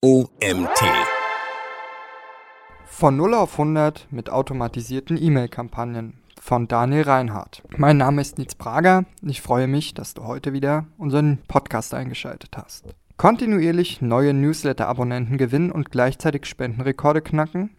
OMT. Von 0 auf 100 mit automatisierten E-Mail-Kampagnen von Daniel Reinhardt. Mein Name ist Nils Prager. Ich freue mich, dass du heute wieder unseren Podcast eingeschaltet hast. Kontinuierlich neue Newsletter-Abonnenten gewinnen und gleichzeitig Spendenrekorde knacken?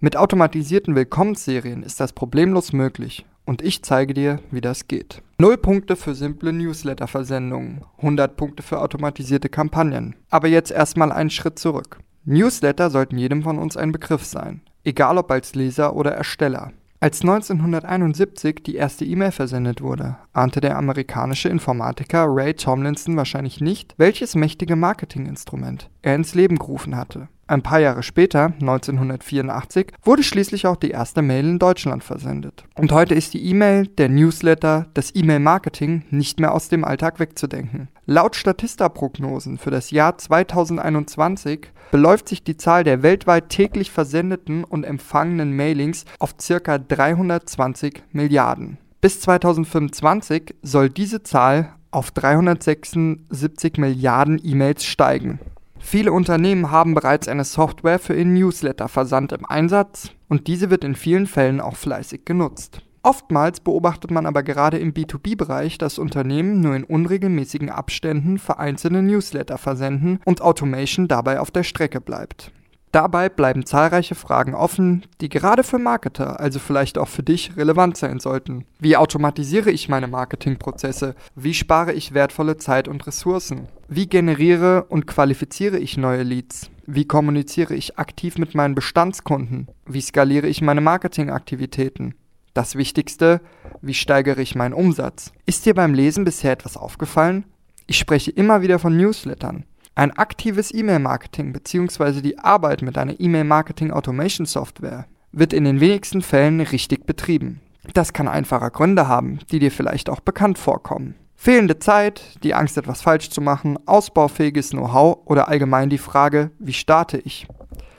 Mit automatisierten Willkommensserien ist das problemlos möglich und ich zeige dir, wie das geht. 0 Punkte für simple Newsletter-Versendungen, 100 Punkte für automatisierte Kampagnen. Aber jetzt erstmal einen Schritt zurück. Newsletter sollten jedem von uns ein Begriff sein, egal ob als Leser oder Ersteller. Als 1971 die erste E-Mail versendet wurde, ahnte der amerikanische Informatiker Ray Tomlinson wahrscheinlich nicht, welches mächtige Marketinginstrument er ins Leben gerufen hatte. Ein paar Jahre später, 1984, wurde schließlich auch die erste Mail in Deutschland versendet. Und heute ist die E-Mail, der Newsletter, das E-Mail-Marketing nicht mehr aus dem Alltag wegzudenken. Laut Statista-Prognosen für das Jahr 2021 beläuft sich die Zahl der weltweit täglich versendeten und empfangenen Mailings auf ca. 320 Milliarden. Bis 2025 soll diese Zahl auf 376 Milliarden E-Mails steigen. Viele Unternehmen haben bereits eine Software für ihren Newsletter-Versand im Einsatz und diese wird in vielen Fällen auch fleißig genutzt. Oftmals beobachtet man aber gerade im B2B-Bereich, dass Unternehmen nur in unregelmäßigen Abständen vereinzelte Newsletter versenden und Automation dabei auf der Strecke bleibt. Dabei bleiben zahlreiche Fragen offen, die gerade für Marketer, also vielleicht auch für dich, relevant sein sollten. Wie automatisiere ich meine Marketingprozesse? Wie spare ich wertvolle Zeit und Ressourcen? Wie generiere und qualifiziere ich neue Leads? Wie kommuniziere ich aktiv mit meinen Bestandskunden? Wie skaliere ich meine Marketingaktivitäten? Das Wichtigste, wie steigere ich meinen Umsatz? Ist dir beim Lesen bisher etwas aufgefallen? Ich spreche immer wieder von Newslettern. Ein aktives E-Mail-Marketing bzw. die Arbeit mit einer E-Mail-Marketing-Automation-Software wird in den wenigsten Fällen richtig betrieben. Das kann einfache Gründe haben, die dir vielleicht auch bekannt vorkommen. Fehlende Zeit, die Angst, etwas falsch zu machen, ausbaufähiges Know-how oder allgemein die Frage, wie starte ich?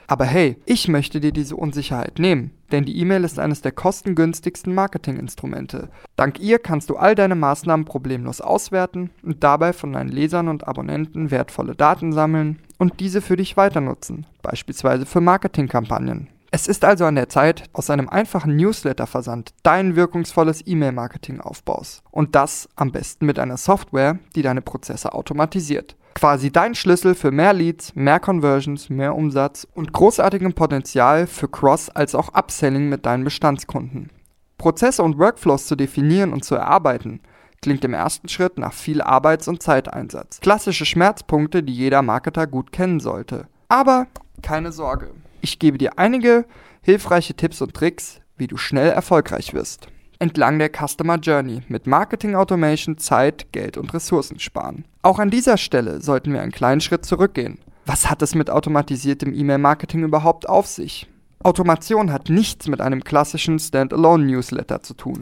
Aber hey, ich möchte dir diese Unsicherheit nehmen, denn die E-Mail ist eines der kostengünstigsten Marketinginstrumente. Dank ihr kannst du all deine Maßnahmen problemlos auswerten und dabei von deinen Lesern und Abonnenten wertvolle Daten sammeln und diese für dich weiter nutzen, beispielsweise für Marketingkampagnen. Es ist also an der Zeit, aus einem einfachen Newsletter-Versand dein wirkungsvolles E-Mail-Marketing aufbaust. Und das am besten mit einer Software, die deine Prozesse automatisiert quasi dein Schlüssel für mehr Leads, mehr Conversions, mehr Umsatz und großartigem Potenzial für Cross- als auch Upselling mit deinen Bestandskunden. Prozesse und Workflows zu definieren und zu erarbeiten, klingt im ersten Schritt nach viel Arbeits- und Zeiteinsatz. Klassische Schmerzpunkte, die jeder Marketer gut kennen sollte. Aber keine Sorge, ich gebe dir einige hilfreiche Tipps und Tricks, wie du schnell erfolgreich wirst entlang der Customer Journey mit Marketing Automation Zeit, Geld und Ressourcen sparen. Auch an dieser Stelle sollten wir einen kleinen Schritt zurückgehen. Was hat es mit automatisiertem E-Mail-Marketing überhaupt auf sich? Automation hat nichts mit einem klassischen Standalone-Newsletter zu tun.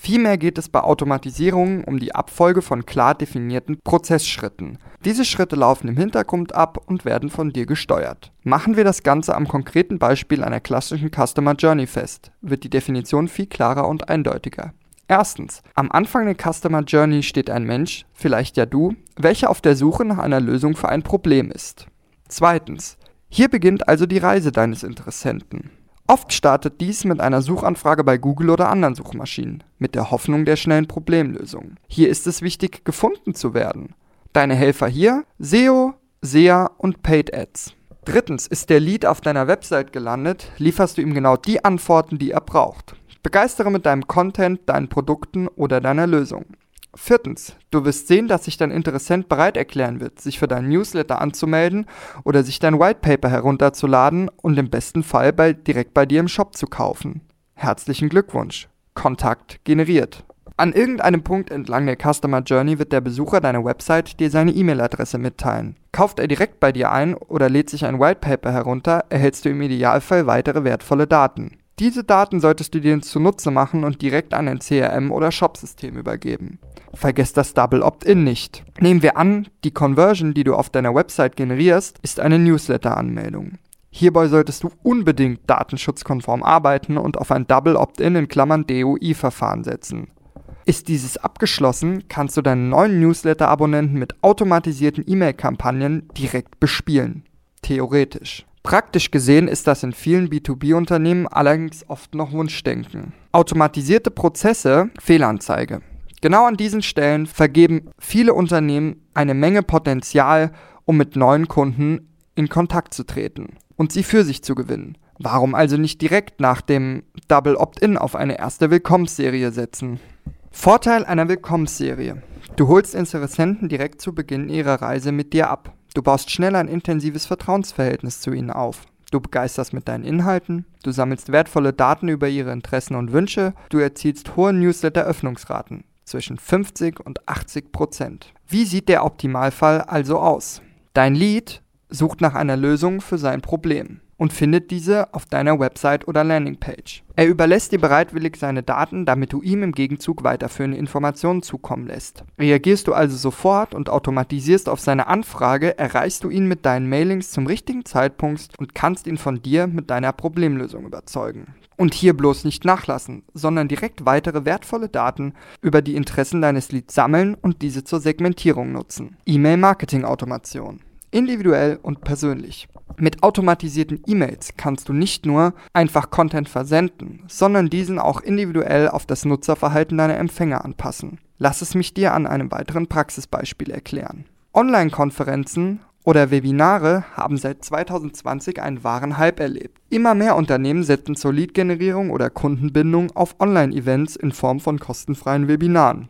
Vielmehr geht es bei Automatisierungen um die Abfolge von klar definierten Prozessschritten. Diese Schritte laufen im Hintergrund ab und werden von dir gesteuert. Machen wir das Ganze am konkreten Beispiel einer klassischen Customer Journey fest, wird die Definition viel klarer und eindeutiger. Erstens, am Anfang der Customer Journey steht ein Mensch, vielleicht ja du, welcher auf der Suche nach einer Lösung für ein Problem ist. Zweitens, hier beginnt also die Reise deines Interessenten. Oft startet dies mit einer Suchanfrage bei Google oder anderen Suchmaschinen, mit der Hoffnung der schnellen Problemlösung. Hier ist es wichtig, gefunden zu werden. Deine Helfer hier? SEO, SEA und Paid Ads. Drittens, ist der Lead auf deiner Website gelandet, lieferst du ihm genau die Antworten, die er braucht. Begeistere mit deinem Content, deinen Produkten oder deiner Lösung. Viertens, du wirst sehen, dass sich dein Interessent bereit erklären wird, sich für deinen Newsletter anzumelden oder sich dein White Paper herunterzuladen und im besten Fall bei, direkt bei dir im Shop zu kaufen. Herzlichen Glückwunsch. Kontakt generiert. An irgendeinem Punkt entlang der Customer Journey wird der Besucher deiner Website dir seine E-Mail-Adresse mitteilen. Kauft er direkt bei dir ein oder lädt sich ein White Paper herunter, erhältst du im Idealfall weitere wertvolle Daten. Diese Daten solltest du dir zunutze machen und direkt an ein CRM oder Shopsystem übergeben. Vergesst das Double Opt-in nicht. Nehmen wir an, die Conversion, die du auf deiner Website generierst, ist eine Newsletter-Anmeldung. Hierbei solltest du unbedingt datenschutzkonform arbeiten und auf ein Double Opt-in in Klammern DOI-Verfahren setzen. Ist dieses abgeschlossen, kannst du deinen neuen Newsletter-Abonnenten mit automatisierten E-Mail-Kampagnen direkt bespielen. Theoretisch. Praktisch gesehen ist das in vielen B2B-Unternehmen allerdings oft noch Wunschdenken. Automatisierte Prozesse, Fehlanzeige. Genau an diesen Stellen vergeben viele Unternehmen eine Menge Potenzial, um mit neuen Kunden in Kontakt zu treten und sie für sich zu gewinnen. Warum also nicht direkt nach dem Double Opt-in auf eine erste Willkommensserie setzen? Vorteil einer Willkommensserie. Du holst Interessenten direkt zu Beginn ihrer Reise mit dir ab. Du baust schnell ein intensives Vertrauensverhältnis zu ihnen auf. Du begeisterst mit deinen Inhalten, du sammelst wertvolle Daten über ihre Interessen und Wünsche, du erzielst hohe Newsletter-Öffnungsraten zwischen 50 und 80 Prozent. Wie sieht der Optimalfall also aus? Dein Lead sucht nach einer Lösung für sein Problem und findet diese auf deiner Website oder Landingpage. Er überlässt dir bereitwillig seine Daten, damit du ihm im Gegenzug weiterführende Informationen zukommen lässt. Reagierst du also sofort und automatisierst auf seine Anfrage, erreichst du ihn mit deinen Mailings zum richtigen Zeitpunkt und kannst ihn von dir mit deiner Problemlösung überzeugen. Und hier bloß nicht nachlassen, sondern direkt weitere wertvolle Daten über die Interessen deines Leads sammeln und diese zur Segmentierung nutzen. E-Mail-Marketing-Automation. Individuell und persönlich. Mit automatisierten E-Mails kannst du nicht nur einfach Content versenden, sondern diesen auch individuell auf das Nutzerverhalten deiner Empfänger anpassen. Lass es mich dir an einem weiteren Praxisbeispiel erklären. Online-Konferenzen oder Webinare haben seit 2020 einen wahren Hype erlebt. Immer mehr Unternehmen setzen zur Lead-Generierung oder Kundenbindung auf Online-Events in Form von kostenfreien Webinaren.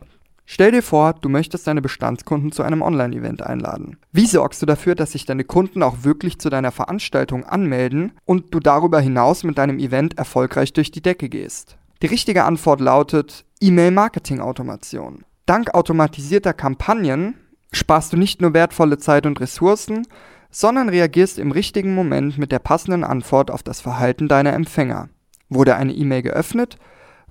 Stell dir vor, du möchtest deine Bestandskunden zu einem Online-Event einladen. Wie sorgst du dafür, dass sich deine Kunden auch wirklich zu deiner Veranstaltung anmelden und du darüber hinaus mit deinem Event erfolgreich durch die Decke gehst? Die richtige Antwort lautet E-Mail-Marketing-Automation. Dank automatisierter Kampagnen sparst du nicht nur wertvolle Zeit und Ressourcen, sondern reagierst im richtigen Moment mit der passenden Antwort auf das Verhalten deiner Empfänger. Wurde eine E-Mail geöffnet?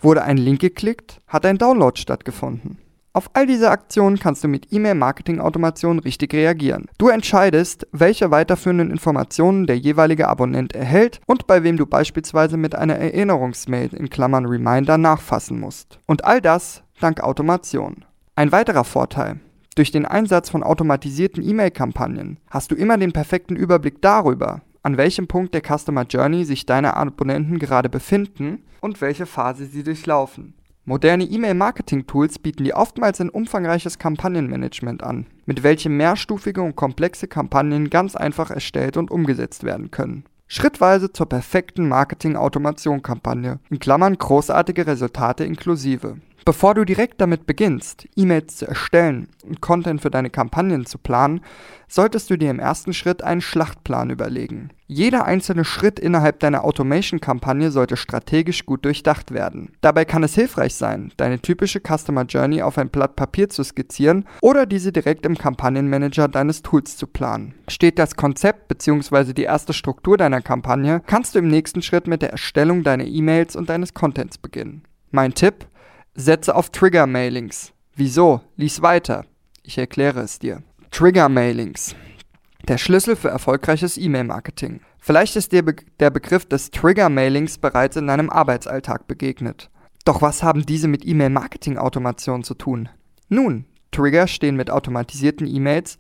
Wurde ein Link geklickt? Hat ein Download stattgefunden? Auf all diese Aktionen kannst du mit E-Mail-Marketing-Automation richtig reagieren. Du entscheidest, welche weiterführenden Informationen der jeweilige Abonnent erhält und bei wem du beispielsweise mit einer Erinnerungsmail in Klammern Reminder nachfassen musst. Und all das dank Automation. Ein weiterer Vorteil. Durch den Einsatz von automatisierten E-Mail-Kampagnen hast du immer den perfekten Überblick darüber, an welchem Punkt der Customer Journey sich deine Abonnenten gerade befinden und welche Phase sie durchlaufen. Moderne E-Mail-Marketing-Tools bieten dir oftmals ein umfangreiches Kampagnenmanagement an, mit welchem mehrstufige und komplexe Kampagnen ganz einfach erstellt und umgesetzt werden können. Schrittweise zur perfekten Marketing-Automation-Kampagne, in Klammern großartige Resultate inklusive. Bevor du direkt damit beginnst, E-Mails zu erstellen und Content für deine Kampagnen zu planen, solltest du dir im ersten Schritt einen Schlachtplan überlegen. Jeder einzelne Schritt innerhalb deiner Automation-Kampagne sollte strategisch gut durchdacht werden. Dabei kann es hilfreich sein, deine typische Customer Journey auf ein Blatt Papier zu skizzieren oder diese direkt im Kampagnenmanager deines Tools zu planen. Steht das Konzept bzw. die erste Struktur deiner Kampagne, kannst du im nächsten Schritt mit der Erstellung deiner E-Mails und deines Contents beginnen. Mein Tipp, Setze auf Trigger-Mailings. Wieso? Lies weiter. Ich erkläre es dir. Trigger-Mailings. Der Schlüssel für erfolgreiches E-Mail-Marketing. Vielleicht ist dir be der Begriff des Trigger-Mailings bereits in deinem Arbeitsalltag begegnet. Doch was haben diese mit E-Mail-Marketing-Automation zu tun? Nun, Trigger stehen mit automatisierten E-Mails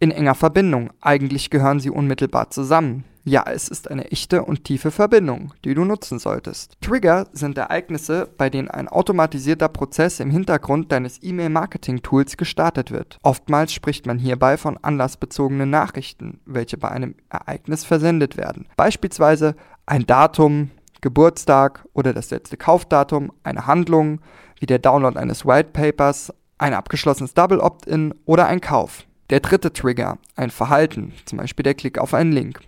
in enger Verbindung. Eigentlich gehören sie unmittelbar zusammen. Ja, es ist eine echte und tiefe Verbindung, die du nutzen solltest. Trigger sind Ereignisse, bei denen ein automatisierter Prozess im Hintergrund deines E-Mail-Marketing-Tools gestartet wird. Oftmals spricht man hierbei von anlassbezogenen Nachrichten, welche bei einem Ereignis versendet werden. Beispielsweise ein Datum, Geburtstag oder das letzte Kaufdatum, eine Handlung, wie der Download eines White Papers, ein abgeschlossenes Double Opt-in oder ein Kauf. Der dritte Trigger, ein Verhalten, zum Beispiel der Klick auf einen Link.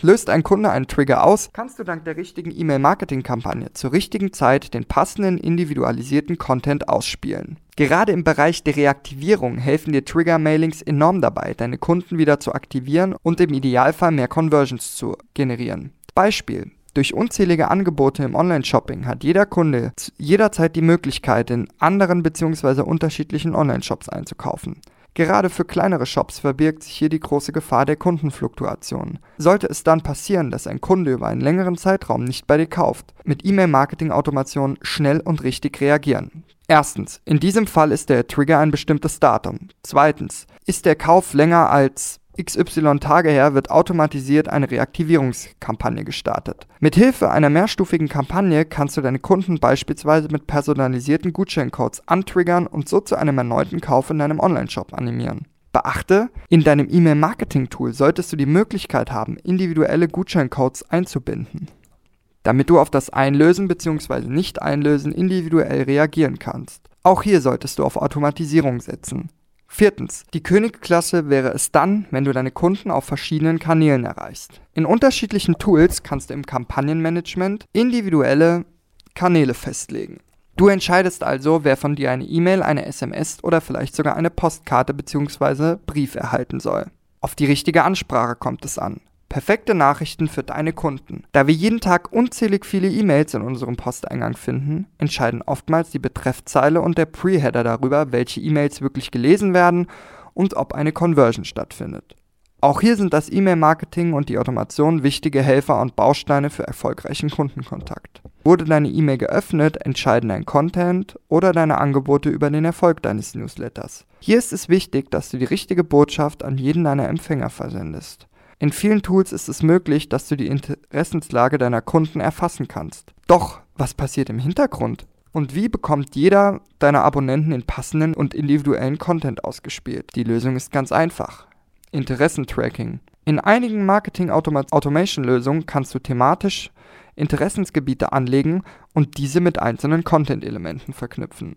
Löst ein Kunde einen Trigger aus, kannst du dank der richtigen E-Mail-Marketing-Kampagne zur richtigen Zeit den passenden individualisierten Content ausspielen. Gerade im Bereich der Reaktivierung helfen dir Trigger-Mailings enorm dabei, deine Kunden wieder zu aktivieren und im Idealfall mehr Conversions zu generieren. Beispiel. Durch unzählige Angebote im Online-Shopping hat jeder Kunde jederzeit die Möglichkeit, in anderen bzw. unterschiedlichen Online-Shops einzukaufen. Gerade für kleinere Shops verbirgt sich hier die große Gefahr der Kundenfluktuation. Sollte es dann passieren, dass ein Kunde über einen längeren Zeitraum nicht bei dir kauft, mit E-Mail-Marketing-Automation schnell und richtig reagieren. Erstens, in diesem Fall ist der Trigger ein bestimmtes Datum. Zweitens, ist der Kauf länger als XY Tage her wird automatisiert eine Reaktivierungskampagne gestartet. Mithilfe einer mehrstufigen Kampagne kannst du deine Kunden beispielsweise mit personalisierten Gutscheincodes antriggern und so zu einem erneuten Kauf in deinem Onlineshop animieren. Beachte, in deinem E-Mail-Marketing-Tool solltest du die Möglichkeit haben, individuelle Gutscheincodes einzubinden, damit du auf das Einlösen bzw. Nicht-Einlösen individuell reagieren kannst. Auch hier solltest du auf Automatisierung setzen. Viertens. Die Königklasse wäre es dann, wenn du deine Kunden auf verschiedenen Kanälen erreichst. In unterschiedlichen Tools kannst du im Kampagnenmanagement individuelle Kanäle festlegen. Du entscheidest also, wer von dir eine E-Mail, eine SMS oder vielleicht sogar eine Postkarte bzw. Brief erhalten soll. Auf die richtige Ansprache kommt es an. Perfekte Nachrichten für deine Kunden. Da wir jeden Tag unzählig viele E-Mails in unserem Posteingang finden, entscheiden oftmals die Betreffzeile und der Pre-Header darüber, welche E-Mails wirklich gelesen werden und ob eine Conversion stattfindet. Auch hier sind das E-Mail-Marketing und die Automation wichtige Helfer und Bausteine für erfolgreichen Kundenkontakt. Wurde deine E-Mail geöffnet, entscheiden dein Content oder deine Angebote über den Erfolg deines Newsletters. Hier ist es wichtig, dass du die richtige Botschaft an jeden deiner Empfänger versendest. In vielen Tools ist es möglich, dass du die Interessenslage deiner Kunden erfassen kannst. Doch, was passiert im Hintergrund? Und wie bekommt jeder deiner Abonnenten den passenden und individuellen Content ausgespielt? Die Lösung ist ganz einfach. Interessentracking. In einigen Marketing-Automation-Lösungen kannst du thematisch Interessensgebiete anlegen und diese mit einzelnen Content-Elementen verknüpfen.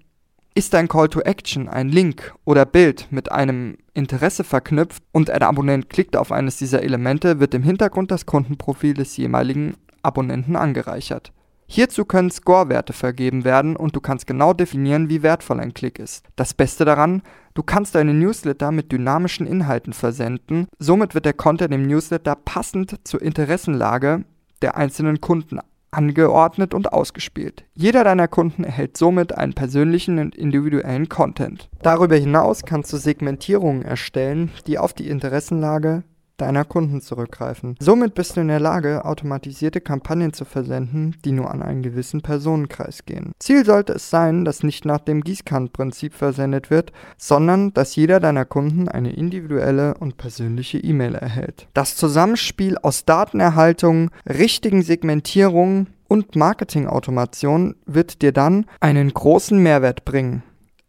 Ist dein Call to Action ein Link oder Bild mit einem Interesse verknüpft und ein Abonnent klickt auf eines dieser Elemente, wird im Hintergrund das Kundenprofil des jeweiligen Abonnenten angereichert. Hierzu können Score-Werte vergeben werden und du kannst genau definieren, wie wertvoll ein Klick ist. Das Beste daran, du kannst deine Newsletter mit dynamischen Inhalten versenden, somit wird der Content im Newsletter passend zur Interessenlage der einzelnen Kunden angeordnet und ausgespielt. Jeder deiner Kunden erhält somit einen persönlichen und individuellen Content. Darüber hinaus kannst du Segmentierungen erstellen, die auf die Interessenlage deiner Kunden zurückgreifen. Somit bist du in der Lage, automatisierte Kampagnen zu versenden, die nur an einen gewissen Personenkreis gehen. Ziel sollte es sein, dass nicht nach dem Gießkannenprinzip versendet wird, sondern dass jeder deiner Kunden eine individuelle und persönliche E-Mail erhält. Das Zusammenspiel aus Datenerhaltung, richtigen Segmentierungen und Marketingautomation wird dir dann einen großen Mehrwert bringen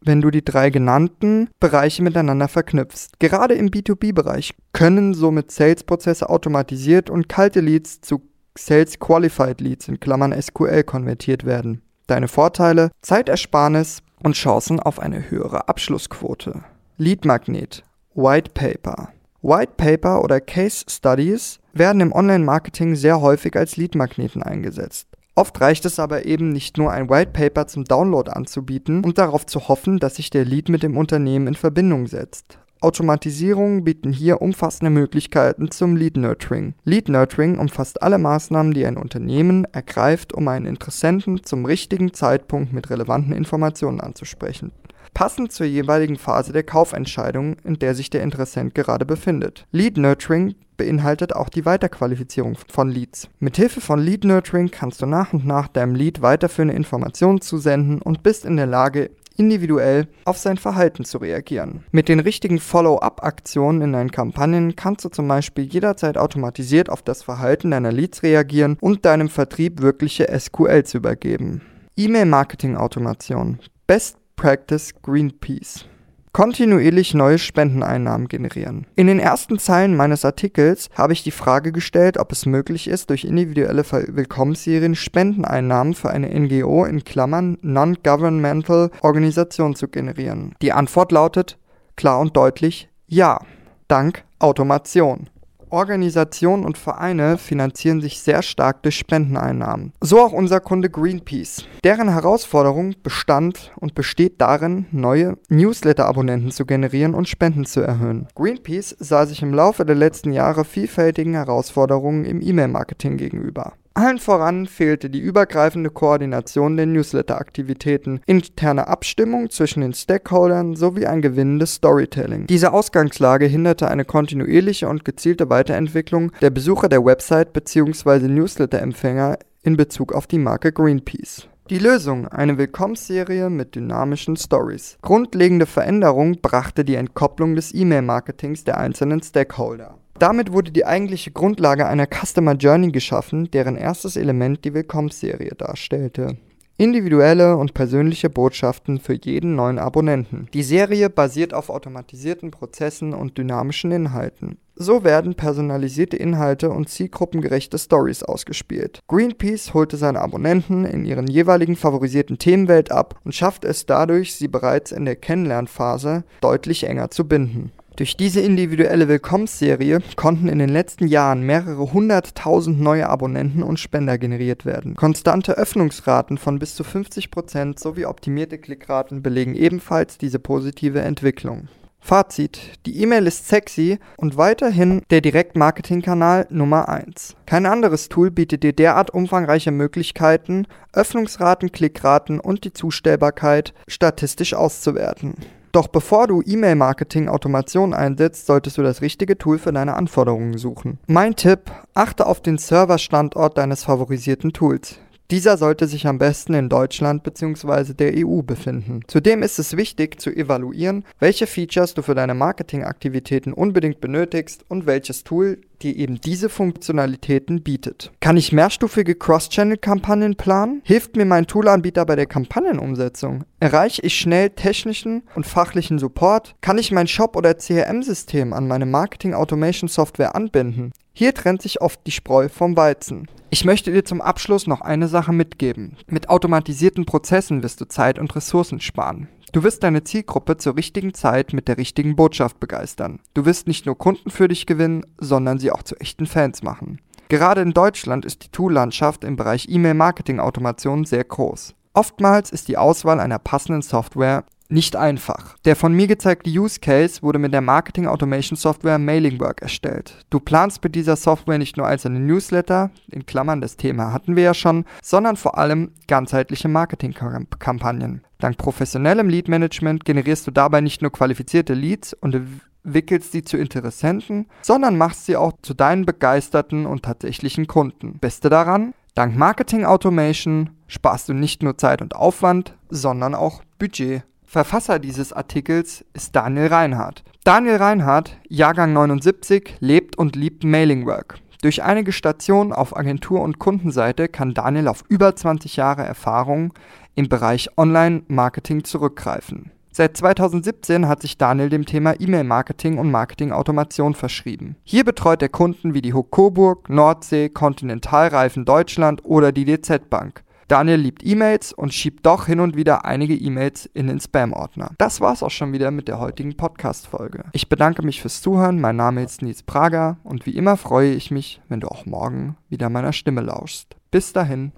wenn du die drei genannten Bereiche miteinander verknüpfst. Gerade im B2B-Bereich können somit Sales-Prozesse automatisiert und kalte Leads zu Sales Qualified Leads in Klammern SQL konvertiert werden. Deine Vorteile, Zeitersparnis und Chancen auf eine höhere Abschlussquote. Lead Magnet, White Paper. White Paper oder Case Studies werden im Online-Marketing sehr häufig als Lead-Magneten eingesetzt. Oft reicht es aber eben nicht nur ein White Paper zum Download anzubieten und darauf zu hoffen, dass sich der Lead mit dem Unternehmen in Verbindung setzt. Automatisierungen bieten hier umfassende Möglichkeiten zum Lead Nurturing. Lead Nurturing umfasst alle Maßnahmen, die ein Unternehmen ergreift, um einen Interessenten zum richtigen Zeitpunkt mit relevanten Informationen anzusprechen passend zur jeweiligen Phase der Kaufentscheidung, in der sich der Interessent gerade befindet. Lead Nurturing beinhaltet auch die Weiterqualifizierung von Leads. Mithilfe von Lead Nurturing kannst du nach und nach deinem Lead weiterführende Informationen zusenden und bist in der Lage, individuell auf sein Verhalten zu reagieren. Mit den richtigen Follow-up-Aktionen in deinen Kampagnen kannst du zum Beispiel jederzeit automatisiert auf das Verhalten deiner Leads reagieren und deinem Vertrieb wirkliche SQL zu übergeben. E-Mail-Marketing-Automation. Best Practice Greenpeace. Kontinuierlich neue Spendeneinnahmen generieren. In den ersten Zeilen meines Artikels habe ich die Frage gestellt, ob es möglich ist, durch individuelle Willkommensserien Spendeneinnahmen für eine NGO in Klammern Non-Governmental Organisation zu generieren. Die Antwort lautet klar und deutlich ja. Dank Automation. Organisationen und Vereine finanzieren sich sehr stark durch Spendeneinnahmen. So auch unser Kunde Greenpeace. Deren Herausforderung bestand und besteht darin, neue Newsletter-Abonnenten zu generieren und Spenden zu erhöhen. Greenpeace sah sich im Laufe der letzten Jahre vielfältigen Herausforderungen im E-Mail-Marketing gegenüber. Allen voran fehlte die übergreifende Koordination der Newsletter-Aktivitäten, interne Abstimmung zwischen den Stakeholdern sowie ein gewinnendes Storytelling. Diese Ausgangslage hinderte eine kontinuierliche und gezielte Weiterentwicklung der Besucher der Website bzw. Newsletter-Empfänger in Bezug auf die Marke Greenpeace. Die Lösung, eine Willkommensserie mit dynamischen Stories. Grundlegende Veränderung brachte die Entkopplung des E-Mail-Marketings der einzelnen Stakeholder. Damit wurde die eigentliche Grundlage einer Customer Journey geschaffen, deren erstes Element die Willkommensserie darstellte. Individuelle und persönliche Botschaften für jeden neuen Abonnenten. Die Serie basiert auf automatisierten Prozessen und dynamischen Inhalten. So werden personalisierte Inhalte und zielgruppengerechte Stories ausgespielt. Greenpeace holte seine Abonnenten in ihren jeweiligen favorisierten Themenwelt ab und schafft es dadurch, sie bereits in der Kennenlernphase deutlich enger zu binden. Durch diese individuelle Willkommensserie konnten in den letzten Jahren mehrere hunderttausend neue Abonnenten und Spender generiert werden. Konstante Öffnungsraten von bis zu 50% sowie optimierte Klickraten belegen ebenfalls diese positive Entwicklung. Fazit: Die E-Mail ist sexy und weiterhin der Direktmarketing-Kanal Nummer 1. Kein anderes Tool bietet dir derart umfangreiche Möglichkeiten, Öffnungsraten, Klickraten und die Zustellbarkeit statistisch auszuwerten. Doch bevor du E-Mail-Marketing-Automation einsetzt, solltest du das richtige Tool für deine Anforderungen suchen. Mein Tipp, achte auf den Serverstandort deines favorisierten Tools. Dieser sollte sich am besten in Deutschland bzw. der EU befinden. Zudem ist es wichtig zu evaluieren, welche Features du für deine Marketingaktivitäten unbedingt benötigst und welches Tool dir eben diese Funktionalitäten bietet. Kann ich mehrstufige Cross-Channel-Kampagnen planen? Hilft mir mein Toolanbieter bei der Kampagnenumsetzung? Erreiche ich schnell technischen und fachlichen Support? Kann ich mein Shop- oder CRM-System an meine Marketing-Automation-Software anbinden? Hier trennt sich oft die Spreu vom Weizen. Ich möchte dir zum Abschluss noch eine Sache mitgeben. Mit automatisierten Prozessen wirst du Zeit und Ressourcen sparen. Du wirst deine Zielgruppe zur richtigen Zeit mit der richtigen Botschaft begeistern. Du wirst nicht nur Kunden für dich gewinnen, sondern sie auch zu echten Fans machen. Gerade in Deutschland ist die Tool-Landschaft im Bereich E-Mail-Marketing-Automation sehr groß. Oftmals ist die Auswahl einer passenden Software nicht einfach. Der von mir gezeigte Use Case wurde mit der Marketing Automation Software Mailingwork erstellt. Du planst mit dieser Software nicht nur einzelne Newsletter, in Klammern das Thema hatten wir ja schon, sondern vor allem ganzheitliche Marketingkampagnen. Dank professionellem Lead Management generierst du dabei nicht nur qualifizierte Leads und wickelst sie zu Interessenten, sondern machst sie auch zu deinen begeisterten und tatsächlichen Kunden. Beste daran? Dank Marketing Automation sparst du nicht nur Zeit und Aufwand, sondern auch Budget. Verfasser dieses Artikels ist Daniel Reinhardt. Daniel Reinhardt, Jahrgang 79, lebt und liebt Mailingwork. Durch einige Stationen auf Agentur- und Kundenseite kann Daniel auf über 20 Jahre Erfahrung im Bereich Online-Marketing zurückgreifen. Seit 2017 hat sich Daniel dem Thema E-Mail-Marketing und Marketing-Automation verschrieben. Hier betreut er Kunden wie die Hook Coburg, Nordsee, Kontinentalreifen Deutschland oder die DZ Bank. Daniel liebt E-Mails und schiebt doch hin und wieder einige E-Mails in den Spam-Ordner. Das war's auch schon wieder mit der heutigen Podcast-Folge. Ich bedanke mich fürs Zuhören. Mein Name ist Nils Prager und wie immer freue ich mich, wenn du auch morgen wieder meiner Stimme lauschst. Bis dahin.